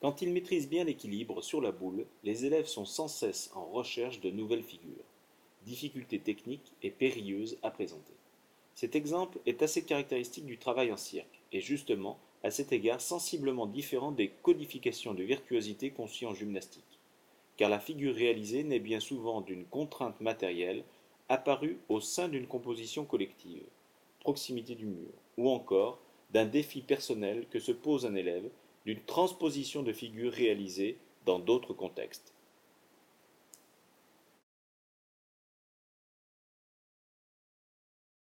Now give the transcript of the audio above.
Quand ils maîtrisent bien l'équilibre sur la boule, les élèves sont sans cesse en recherche de nouvelles figures. Difficultés techniques et périlleuses à présenter. Cet exemple est assez caractéristique du travail en cirque, et justement, à cet égard sensiblement différent des codifications de virtuosité conçues en gymnastique. Car la figure réalisée naît bien souvent d'une contrainte matérielle apparue au sein d'une composition collective, proximité du mur, ou encore d'un défi personnel que se pose un élève d'une transposition de figures réalisées dans d'autres contextes.